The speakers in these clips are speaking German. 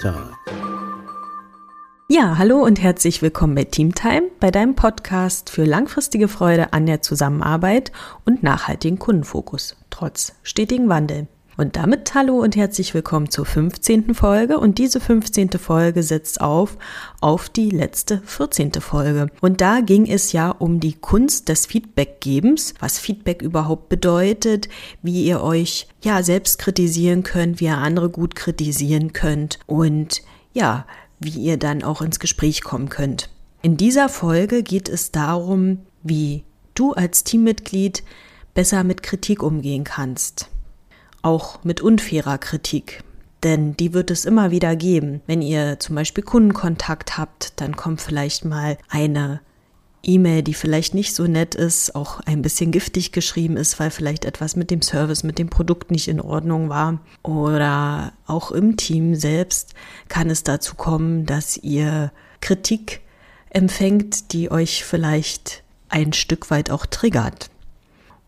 Time. Ja, hallo und herzlich willkommen bei Team Time, bei deinem Podcast für langfristige Freude an der Zusammenarbeit und nachhaltigen Kundenfokus, trotz stetigen Wandel. Und damit hallo und herzlich willkommen zur 15. Folge. Und diese 15. Folge setzt auf auf die letzte 14. Folge. Und da ging es ja um die Kunst des Feedbackgebens, was Feedback überhaupt bedeutet, wie ihr euch ja selbst kritisieren könnt, wie ihr andere gut kritisieren könnt und ja, wie ihr dann auch ins Gespräch kommen könnt. In dieser Folge geht es darum, wie du als Teammitglied besser mit Kritik umgehen kannst auch mit unfairer Kritik. Denn die wird es immer wieder geben. Wenn ihr zum Beispiel Kundenkontakt habt, dann kommt vielleicht mal eine E-Mail, die vielleicht nicht so nett ist, auch ein bisschen giftig geschrieben ist, weil vielleicht etwas mit dem Service, mit dem Produkt nicht in Ordnung war. Oder auch im Team selbst kann es dazu kommen, dass ihr Kritik empfängt, die euch vielleicht ein Stück weit auch triggert.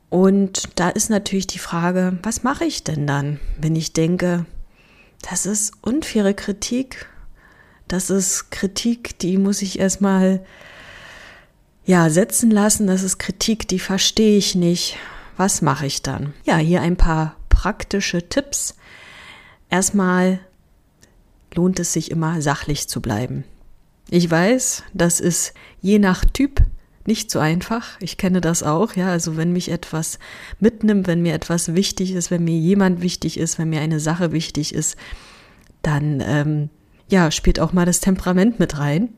Und da ist natürlich die Frage, was mache ich denn dann, wenn ich denke, das ist unfaire Kritik, das ist Kritik, die muss ich erstmal ja setzen lassen, das ist Kritik, die verstehe ich nicht. Was mache ich dann? Ja, hier ein paar praktische Tipps. Erstmal lohnt es sich immer sachlich zu bleiben. Ich weiß, das ist je nach Typ nicht so einfach. Ich kenne das auch, ja. Also wenn mich etwas mitnimmt, wenn mir etwas wichtig ist, wenn mir jemand wichtig ist, wenn mir eine Sache wichtig ist, dann ähm, ja, spielt auch mal das Temperament mit rein.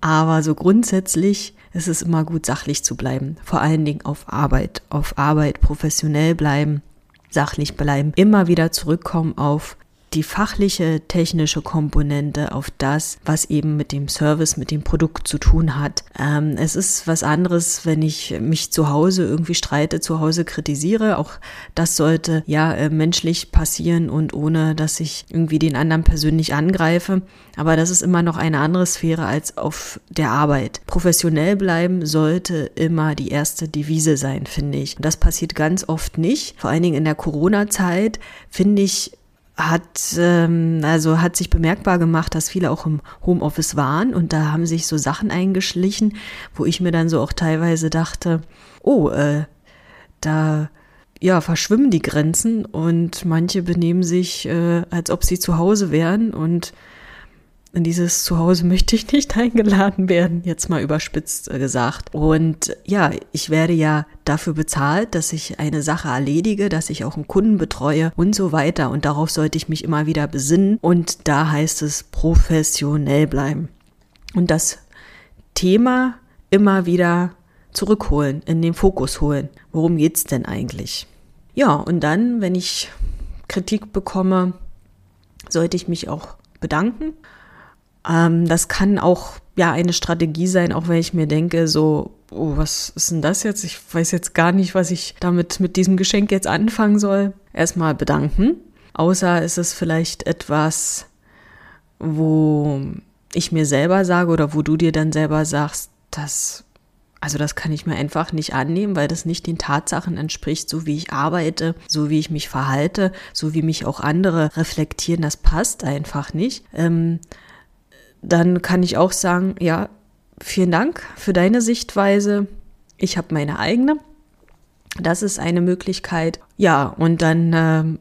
Aber so grundsätzlich ist es immer gut, sachlich zu bleiben. Vor allen Dingen auf Arbeit, auf Arbeit professionell bleiben, sachlich bleiben, immer wieder zurückkommen auf die fachliche, technische Komponente auf das, was eben mit dem Service, mit dem Produkt zu tun hat. Ähm, es ist was anderes, wenn ich mich zu Hause irgendwie streite, zu Hause kritisiere. Auch das sollte ja äh, menschlich passieren und ohne, dass ich irgendwie den anderen persönlich angreife. Aber das ist immer noch eine andere Sphäre als auf der Arbeit. Professionell bleiben sollte immer die erste Devise sein, finde ich. Und das passiert ganz oft nicht. Vor allen Dingen in der Corona-Zeit finde ich, hat ähm, also hat sich bemerkbar gemacht, dass viele auch im Homeoffice waren und da haben sich so Sachen eingeschlichen, wo ich mir dann so auch teilweise dachte, oh, äh, da ja verschwimmen die Grenzen und manche benehmen sich, äh, als ob sie zu Hause wären und in dieses Zuhause möchte ich nicht eingeladen werden, jetzt mal überspitzt äh, gesagt. Und ja, ich werde ja dafür bezahlt, dass ich eine Sache erledige, dass ich auch einen Kunden betreue und so weiter. Und darauf sollte ich mich immer wieder besinnen. Und da heißt es professionell bleiben. Und das Thema immer wieder zurückholen, in den Fokus holen. Worum geht's denn eigentlich? Ja, und dann, wenn ich Kritik bekomme, sollte ich mich auch bedanken ähm, das kann auch ja eine Strategie sein, auch wenn ich mir denke, so, oh, was ist denn das jetzt? Ich weiß jetzt gar nicht, was ich damit mit diesem Geschenk jetzt anfangen soll. Erstmal bedanken. Außer ist es vielleicht etwas, wo ich mir selber sage oder wo du dir dann selber sagst, das, also das kann ich mir einfach nicht annehmen, weil das nicht den Tatsachen entspricht, so wie ich arbeite, so wie ich mich verhalte, so wie mich auch andere reflektieren, das passt einfach nicht. Ähm, dann kann ich auch sagen, ja, vielen Dank für deine Sichtweise. Ich habe meine eigene. Das ist eine Möglichkeit. Ja, und dann, ähm,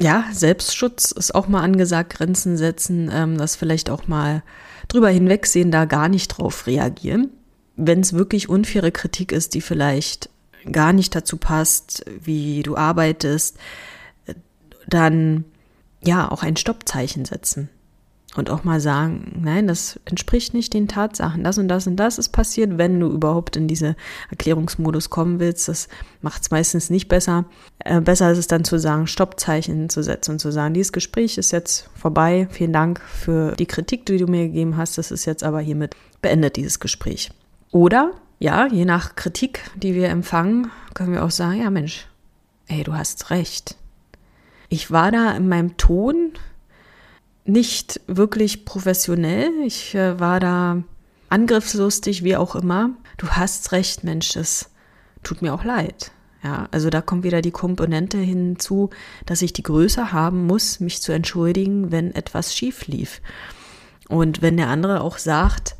ja, Selbstschutz ist auch mal angesagt, Grenzen setzen, ähm, das vielleicht auch mal drüber hinwegsehen, da gar nicht drauf reagieren. Wenn es wirklich unfaire Kritik ist, die vielleicht gar nicht dazu passt, wie du arbeitest, dann ja auch ein Stoppzeichen setzen und auch mal sagen, nein, das entspricht nicht den Tatsachen. Das und das und das ist passiert, wenn du überhaupt in diese Erklärungsmodus kommen willst. Das macht es meistens nicht besser. Äh, besser ist es dann zu sagen, Stoppzeichen zu setzen und zu sagen, dieses Gespräch ist jetzt vorbei. Vielen Dank für die Kritik, die du mir gegeben hast. Das ist jetzt aber hiermit beendet, dieses Gespräch. Oder, ja, je nach Kritik, die wir empfangen, können wir auch sagen, ja Mensch, ey, du hast recht. Ich war da in meinem Ton nicht wirklich professionell. Ich äh, war da angriffslustig, wie auch immer. Du hast recht, Mensch, das tut mir auch leid. Ja, also da kommt wieder die Komponente hinzu, dass ich die Größe haben muss, mich zu entschuldigen, wenn etwas schief lief. Und wenn der andere auch sagt,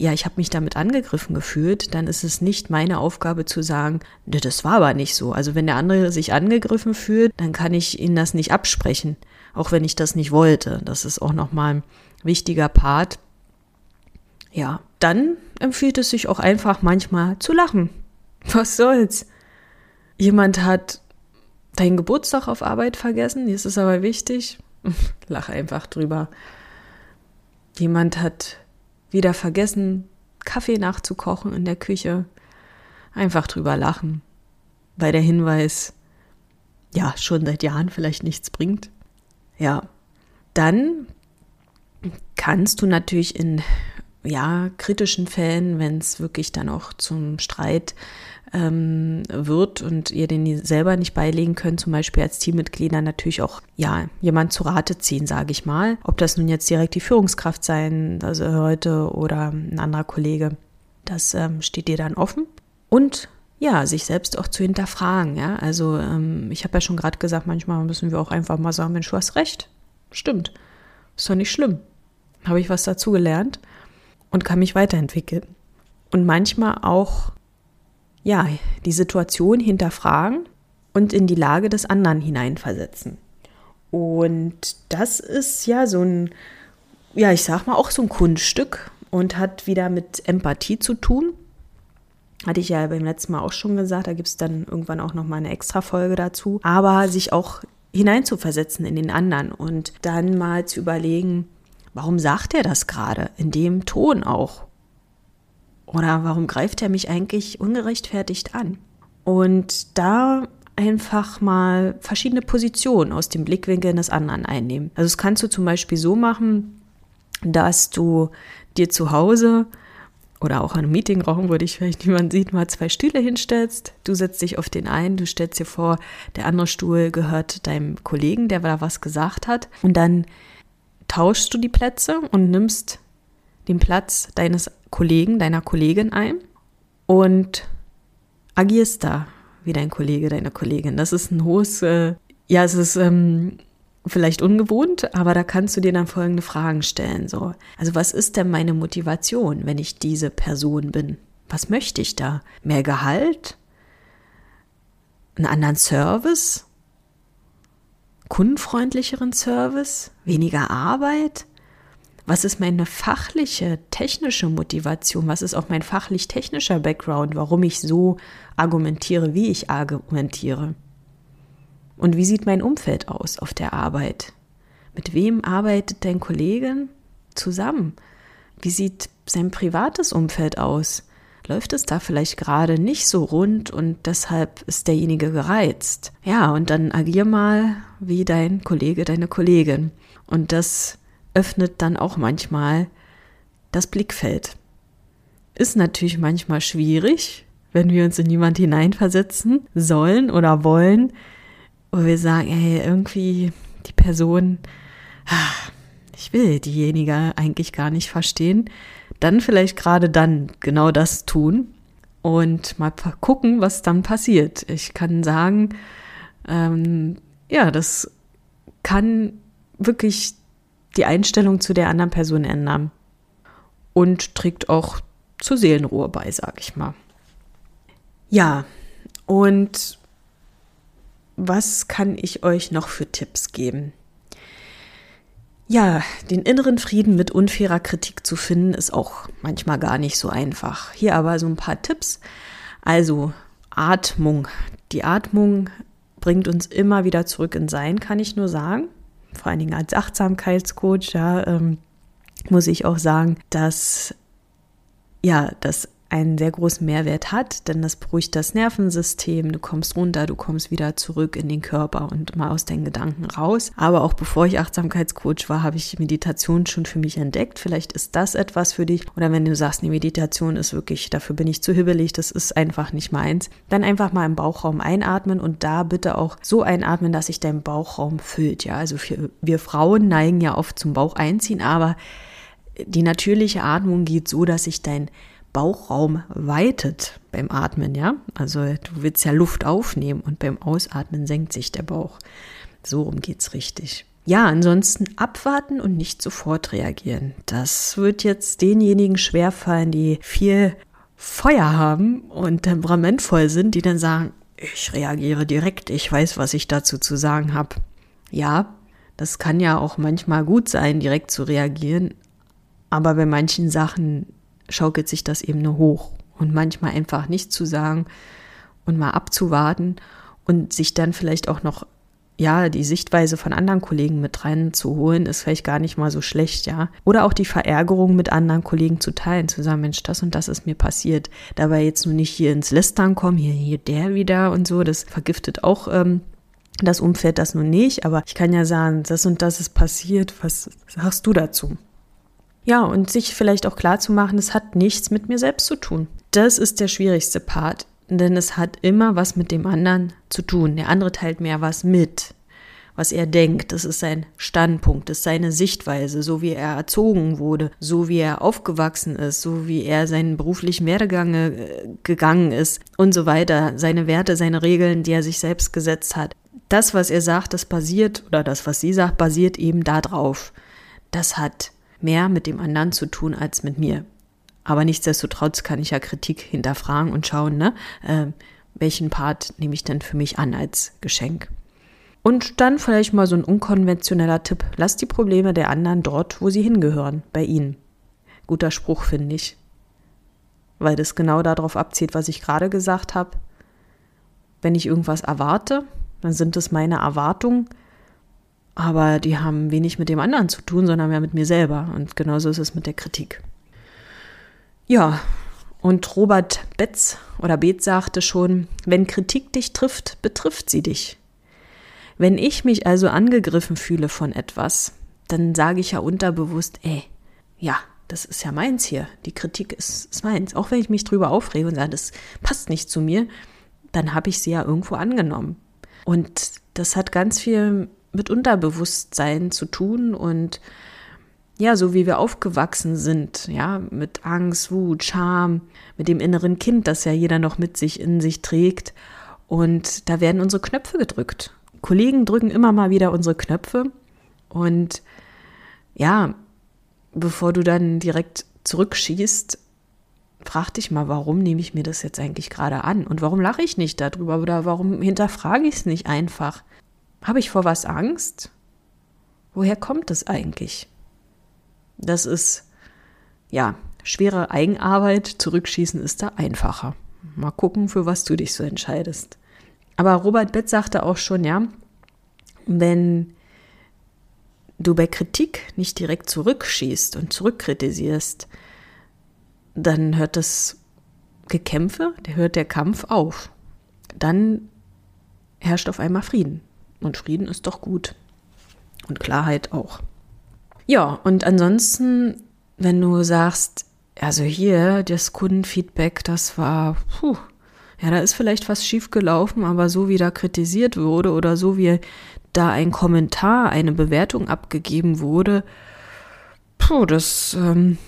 ja, ich habe mich damit angegriffen gefühlt, dann ist es nicht meine Aufgabe zu sagen, das war aber nicht so. Also wenn der andere sich angegriffen fühlt, dann kann ich ihn das nicht absprechen, auch wenn ich das nicht wollte. Das ist auch nochmal ein wichtiger Part. Ja, dann empfiehlt es sich auch einfach manchmal zu lachen. Was soll's? Jemand hat deinen Geburtstag auf Arbeit vergessen, jetzt ist aber wichtig. Lach einfach drüber. Jemand hat wieder vergessen, Kaffee nachzukochen in der Küche. Einfach drüber lachen, weil der Hinweis ja schon seit Jahren vielleicht nichts bringt. Ja, dann kannst du natürlich in ja kritischen Fällen, wenn es wirklich dann auch zum Streit ähm, wird und ihr den selber nicht beilegen könnt, zum Beispiel als Teammitglieder natürlich auch ja jemand zu Rate ziehen, sage ich mal. Ob das nun jetzt direkt die Führungskraft sein also heute oder ein anderer Kollege, das ähm, steht dir dann offen. Und ja, sich selbst auch zu hinterfragen. Ja, also ähm, ich habe ja schon gerade gesagt, manchmal müssen wir auch einfach mal sagen, Mensch, du hast recht, stimmt, ist doch nicht schlimm. Habe ich was dazu gelernt und kann mich weiterentwickeln. Und manchmal auch ja, die Situation hinterfragen und in die Lage des anderen hineinversetzen. Und das ist ja so ein, ja, ich sag mal auch so ein Kunststück und hat wieder mit Empathie zu tun. Hatte ich ja beim letzten Mal auch schon gesagt, da gibt es dann irgendwann auch nochmal eine extra Folge dazu. Aber sich auch hineinzuversetzen in den anderen und dann mal zu überlegen, warum sagt er das gerade? In dem Ton auch. Oder warum greift er mich eigentlich ungerechtfertigt an? Und da einfach mal verschiedene Positionen aus dem Blickwinkel des anderen einnehmen. Also das kannst du zum Beispiel so machen, dass du dir zu Hause oder auch in einem Meetingraum, wo dich vielleicht niemand sieht, mal zwei Stühle hinstellst. Du setzt dich auf den einen, du stellst dir vor, der andere Stuhl gehört deinem Kollegen, der da was gesagt hat. Und dann tauschst du die Plätze und nimmst den Platz deines Kollegen, deiner Kollegin ein und agierst da wie dein Kollege, deine Kollegin. Das ist ein hohes, äh, ja, es ist ähm, vielleicht ungewohnt, aber da kannst du dir dann folgende Fragen stellen. So, also was ist denn meine Motivation, wenn ich diese Person bin? Was möchte ich da? Mehr Gehalt? Einen anderen Service? Kundenfreundlicheren Service? Weniger Arbeit? Was ist meine fachliche, technische Motivation? Was ist auch mein fachlich-technischer Background, warum ich so argumentiere, wie ich argumentiere? Und wie sieht mein Umfeld aus auf der Arbeit? Mit wem arbeitet dein Kollege zusammen? Wie sieht sein privates Umfeld aus? Läuft es da vielleicht gerade nicht so rund und deshalb ist derjenige gereizt? Ja, und dann agier mal wie dein Kollege, deine Kollegin. Und das öffnet dann auch manchmal das Blickfeld. Ist natürlich manchmal schwierig, wenn wir uns in jemand hineinversetzen sollen oder wollen, wo wir sagen, hey, irgendwie die Person, ah, ich will diejenige eigentlich gar nicht verstehen, dann vielleicht gerade dann genau das tun und mal gucken, was dann passiert. Ich kann sagen, ähm, ja, das kann wirklich die Einstellung zu der anderen Person ändern. Und trägt auch zur Seelenruhe bei, sag ich mal. Ja, und was kann ich euch noch für Tipps geben? Ja, den inneren Frieden mit unfairer Kritik zu finden, ist auch manchmal gar nicht so einfach. Hier aber so ein paar Tipps. Also Atmung. Die Atmung bringt uns immer wieder zurück in Sein, kann ich nur sagen vor allen Dingen als Achtsamkeitscoach, ja, ähm, muss ich auch sagen, dass ja, das einen sehr großen Mehrwert hat, denn das beruhigt das Nervensystem, du kommst runter, du kommst wieder zurück in den Körper und mal aus deinen Gedanken raus. Aber auch bevor ich Achtsamkeitscoach war, habe ich Meditation schon für mich entdeckt. Vielleicht ist das etwas für dich. Oder wenn du sagst, die Meditation ist wirklich, dafür bin ich zu hibbelig, das ist einfach nicht meins, dann einfach mal im Bauchraum einatmen und da bitte auch so einatmen, dass sich dein Bauchraum füllt. Ja, also für, wir Frauen neigen ja oft zum Bauch einziehen, aber die natürliche Atmung geht so, dass sich dein Bauchraum weitet beim Atmen, ja. Also du willst ja Luft aufnehmen und beim Ausatmen senkt sich der Bauch. So rum geht's richtig. Ja, ansonsten abwarten und nicht sofort reagieren. Das wird jetzt denjenigen schwerfallen, die viel Feuer haben und temperamentvoll sind, die dann sagen, ich reagiere direkt, ich weiß, was ich dazu zu sagen habe. Ja, das kann ja auch manchmal gut sein, direkt zu reagieren, aber bei manchen Sachen schaukelt sich das eben nur hoch und manchmal einfach nicht zu sagen und mal abzuwarten und sich dann vielleicht auch noch ja, die Sichtweise von anderen Kollegen mit reinzuholen, ist vielleicht gar nicht mal so schlecht, ja. Oder auch die Verärgerung mit anderen Kollegen zu teilen, zu sagen, Mensch, das und das ist mir passiert. Dabei jetzt nur nicht hier ins Lästern kommen, hier, hier der wieder und so, das vergiftet auch ähm, das Umfeld das nun nicht, aber ich kann ja sagen, das und das ist passiert, was sagst du dazu? Ja, und sich vielleicht auch klar zu machen, es hat nichts mit mir selbst zu tun. Das ist der schwierigste Part denn es hat immer was mit dem anderen zu tun. Der andere teilt mir was mit, was er denkt. Das ist sein Standpunkt, das ist seine Sichtweise, so wie er erzogen wurde, so wie er aufgewachsen ist, so wie er seinen beruflichen Werdegang äh, gegangen ist und so weiter. Seine Werte, seine Regeln, die er sich selbst gesetzt hat. Das, was er sagt, das basiert, oder das, was sie sagt, basiert eben darauf. Das hat mehr mit dem anderen zu tun als mit mir. Aber nichtsdestotrotz kann ich ja Kritik hinterfragen und schauen, ne, äh, welchen Part nehme ich denn für mich an als Geschenk. Und dann vielleicht mal so ein unkonventioneller Tipp. Lass die Probleme der anderen dort, wo sie hingehören, bei ihnen. Guter Spruch, finde ich. Weil das genau darauf abzielt, was ich gerade gesagt habe. Wenn ich irgendwas erwarte, dann sind es meine Erwartungen, aber die haben wenig mit dem anderen zu tun, sondern mehr mit mir selber. Und genauso ist es mit der Kritik. Ja, und Robert Betz oder Beetz sagte schon, wenn Kritik dich trifft, betrifft sie dich. Wenn ich mich also angegriffen fühle von etwas, dann sage ich ja unterbewusst, ey, ja, das ist ja meins hier. Die Kritik ist, ist meins. Auch wenn ich mich drüber aufrege und sage, das passt nicht zu mir, dann habe ich sie ja irgendwo angenommen. Und das hat ganz viel mit Unterbewusstsein zu tun und ja, so wie wir aufgewachsen sind, ja, mit Angst, Wut, Scham, mit dem inneren Kind, das ja jeder noch mit sich in sich trägt. Und da werden unsere Knöpfe gedrückt. Kollegen drücken immer mal wieder unsere Knöpfe. Und ja, bevor du dann direkt zurückschießt, frag dich mal, warum nehme ich mir das jetzt eigentlich gerade an? Und warum lache ich nicht darüber? Oder warum hinterfrage ich es nicht einfach? Habe ich vor was Angst? Woher kommt es eigentlich? Das ist, ja, schwere Eigenarbeit. Zurückschießen ist da einfacher. Mal gucken, für was du dich so entscheidest. Aber Robert Betz sagte auch schon, ja, wenn du bei Kritik nicht direkt zurückschießt und zurückkritisierst, dann hört das Gekämpfe, der hört der Kampf auf. Dann herrscht auf einmal Frieden. Und Frieden ist doch gut. Und Klarheit auch. Ja, und ansonsten, wenn du sagst, also hier, das Kundenfeedback, das war, puh, ja, da ist vielleicht was schief gelaufen, aber so wie da kritisiert wurde oder so wie da ein Kommentar, eine Bewertung abgegeben wurde, puh, das ähm,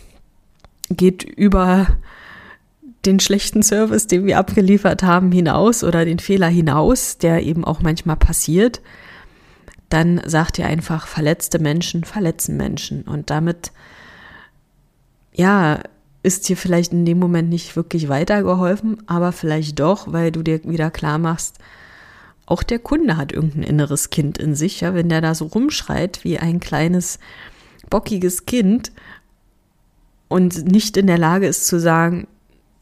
geht über den schlechten Service, den wir abgeliefert haben, hinaus oder den Fehler hinaus, der eben auch manchmal passiert dann sagt ihr einfach, verletzte Menschen verletzen Menschen. Und damit, ja, ist dir vielleicht in dem Moment nicht wirklich weitergeholfen, aber vielleicht doch, weil du dir wieder klar machst, auch der Kunde hat irgendein inneres Kind in sich, ja, wenn der da so rumschreit wie ein kleines, bockiges Kind und nicht in der Lage ist zu sagen,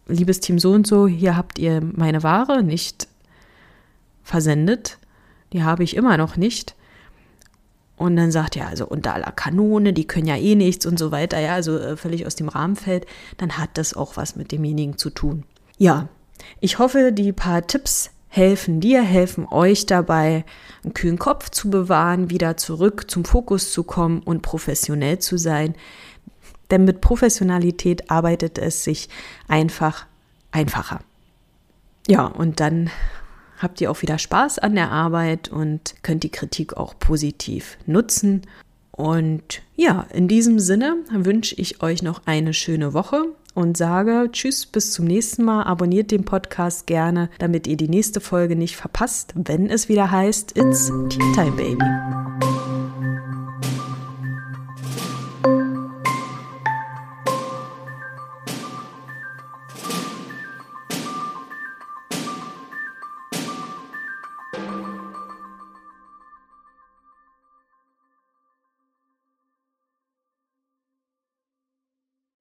liebes Team so und so, hier habt ihr meine Ware nicht versendet, die habe ich immer noch nicht, und dann sagt er, also unter aller Kanone, die können ja eh nichts und so weiter, ja, also äh, völlig aus dem Rahmen fällt, dann hat das auch was mit demjenigen zu tun. Ja, ich hoffe, die paar Tipps helfen dir, helfen euch dabei, einen kühlen Kopf zu bewahren, wieder zurück zum Fokus zu kommen und professionell zu sein. Denn mit Professionalität arbeitet es sich einfach einfacher. Ja, und dann habt ihr auch wieder Spaß an der Arbeit und könnt die Kritik auch positiv nutzen. Und ja, in diesem Sinne wünsche ich euch noch eine schöne Woche. und sage Tschüss, bis zum nächsten Mal. Abonniert den Podcast gerne, damit ihr die nächste Folge nicht verpasst, wenn es wieder heißt It's Tea Time Baby.